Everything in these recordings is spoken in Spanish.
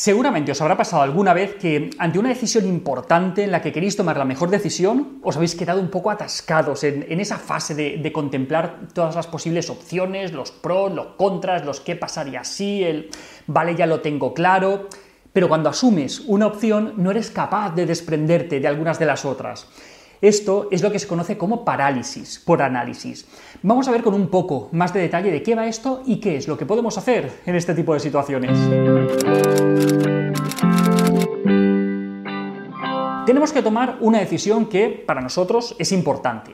Seguramente os habrá pasado alguna vez que ante una decisión importante en la que queréis tomar la mejor decisión, os habéis quedado un poco atascados en, esa fase de, contemplar todas las posibles opciones, los pros, los contras, los qué pasaría si, el vale, ya lo tengo claro. Pero cuando asumes una opción no eres capaz de desprenderte de algunas de las otras. Esto es lo que se conoce como parálisis por análisis. Vamos a ver con un poco más de detalle de qué va esto y qué es lo que podemos hacer en este tipo de situaciones. Tenemos que tomar una decisión que para nosotros es importante.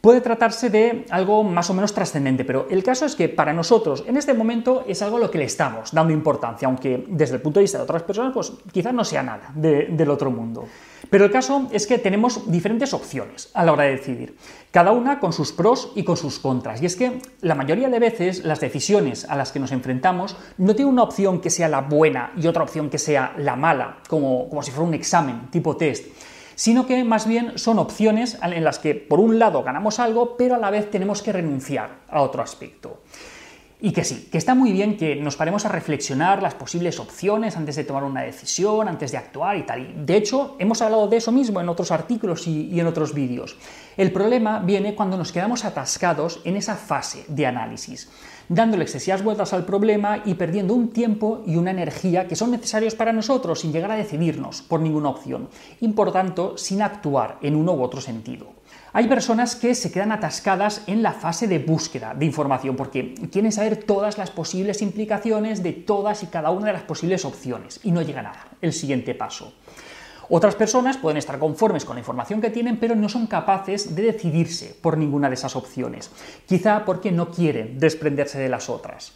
Puede tratarse de algo más o menos trascendente, pero el caso es que para nosotros en este momento es algo a lo que le estamos dando importancia, aunque desde el punto de vista de otras personas, pues quizás no sea nada del otro mundo. Pero el caso es que tenemos diferentes opciones a la hora de decidir, cada una con sus pros y con sus contras. Y es que la mayoría de veces las decisiones a las que nos enfrentamos no tienen una opción que sea la buena y otra opción que sea la mala, como, como si fuera un examen tipo test sino que más bien son opciones en las que por un lado ganamos algo, pero a la vez tenemos que renunciar a otro aspecto. Y que sí, que está muy bien que nos paremos a reflexionar las posibles opciones antes de tomar una decisión, antes de actuar y tal. de hecho, hemos hablado de eso mismo en otros artículos y, y en otros vídeos. El problema viene cuando nos quedamos atascados en esa fase de análisis, dándole excesivas vueltas al problema y perdiendo un tiempo y una energía que son necesarios para nosotros sin llegar a decidirnos por ninguna opción y por tanto sin actuar en uno u otro sentido. Hay personas que se quedan atascadas en la fase de búsqueda de información porque quieren saber todas las posibles implicaciones de todas y cada una de las posibles opciones y no llegan a el siguiente paso. Otras personas pueden estar conformes con la información que tienen, pero no son capaces de decidirse por ninguna de esas opciones, quizá porque no quieren desprenderse de las otras.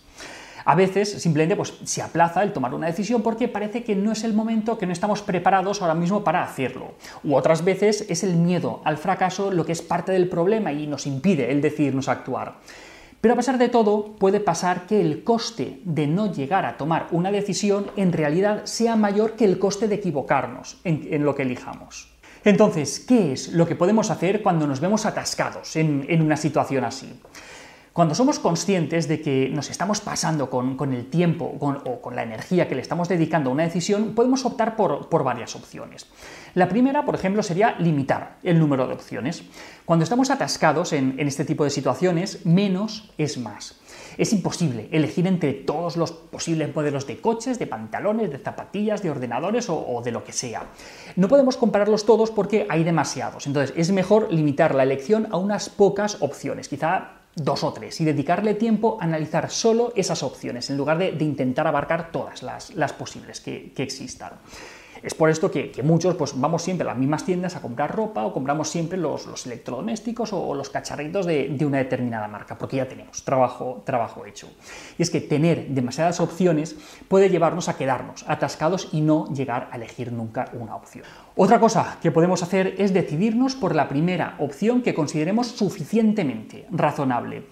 A veces simplemente pues, se aplaza el tomar una decisión porque parece que no es el momento, que no estamos preparados ahora mismo para hacerlo. U otras veces es el miedo al fracaso lo que es parte del problema y nos impide el decidirnos actuar. Pero a pesar de todo, puede pasar que el coste de no llegar a tomar una decisión en realidad sea mayor que el coste de equivocarnos en, lo que elijamos. Entonces, ¿qué es lo que podemos hacer cuando nos vemos atascados en una situación así? Cuando somos conscientes de que nos estamos pasando con, el tiempo o con la energía que le estamos dedicando a una decisión, podemos optar por, varias opciones. La primera, por ejemplo, sería limitar el número de opciones. Cuando estamos atascados en, este tipo de situaciones, menos es más. Es imposible elegir entre todos los posibles modelos de coches, de pantalones, de zapatillas, de ordenadores o, o, de lo que sea. No podemos compararlos todos porque hay demasiados. Entonces es mejor limitar la elección a unas pocas opciones. Quizá dos o tres y dedicarle tiempo a analizar solo esas opciones en lugar de, intentar abarcar todas las, posibles que, que existan. Es por esto que, muchos pues, vamos siempre a las mismas tiendas a comprar ropa o compramos siempre los, electrodomésticos o, los cacharritos de, una determinada marca, porque ya tenemos trabajo, trabajo hecho. Y es que tener demasiadas opciones puede llevarnos a quedarnos atascados y no llegar a elegir nunca una opción. Otra cosa que podemos hacer es decidirnos por la primera opción que consideremos suficientemente razonable.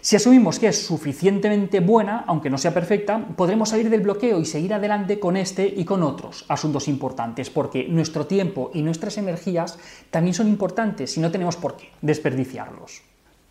Si asumimos que es suficientemente buena, aunque no sea perfecta, podremos salir del bloqueo y seguir adelante con este y con otros asuntos importantes, porque nuestro tiempo y nuestras energías también son importantes y no tenemos por qué desperdiciarlos.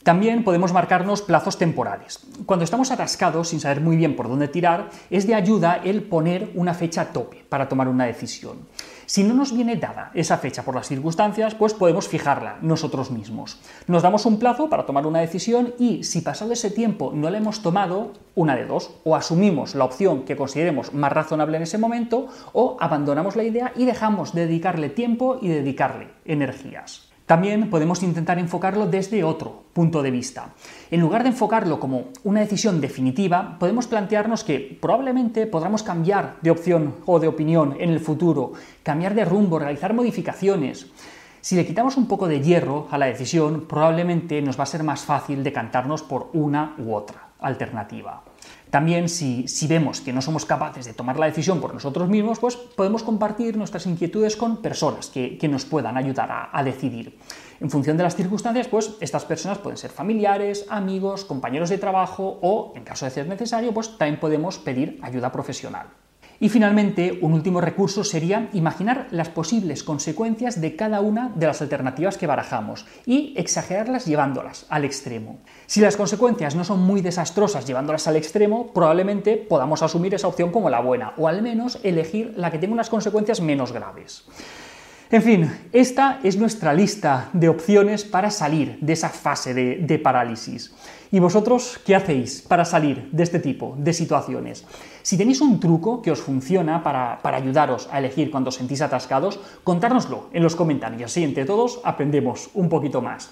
También podemos marcarnos plazos temporales. Cuando estamos atascados sin saber muy bien por dónde tirar, es de ayuda el poner una fecha tope para tomar una decisión. Si no nos viene dada esa fecha por las circunstancias, pues podemos fijarla nosotros mismos. Nos damos un plazo para tomar una decisión y si pasado ese tiempo no la hemos tomado, una de dos, o asumimos la opción que consideremos más razonable en ese momento, o abandonamos la idea y dejamos de dedicarle tiempo y dedicarle energías. También podemos intentar enfocarlo desde otro punto de vista. En lugar de enfocarlo como una decisión definitiva, podemos plantearnos que probablemente podamos cambiar de opción o de opinión en el futuro, cambiar de rumbo, realizar modificaciones. Si le quitamos un poco de hierro a la decisión, probablemente nos va a ser más fácil decantarnos por una u otra alternativa. También si, vemos que no somos capaces de tomar la decisión por nosotros mismos, pues podemos compartir nuestras inquietudes con personas que, nos puedan ayudar a, decidir. En función de las circunstancias, pues estas personas pueden ser familiares, amigos, compañeros de trabajo o, en caso de ser necesario, pues también podemos pedir ayuda profesional. Y finalmente, un último recurso sería imaginar las posibles consecuencias de cada una de las alternativas que barajamos y exagerarlas llevándolas al extremo. Si las consecuencias no son muy desastrosas llevándolas al extremo, probablemente podamos asumir esa opción como la buena, o al menos elegir la que tenga unas consecuencias menos graves. En fin, esta es nuestra lista de opciones para salir de esa fase de, parálisis. ¿Y vosotros qué hacéis para salir de este tipo de situaciones? Si tenéis un truco que os funciona para, para ayudaros a elegir cuando os sentís atascados, contárnoslo en los comentarios, así entre todos aprendemos un poquito más.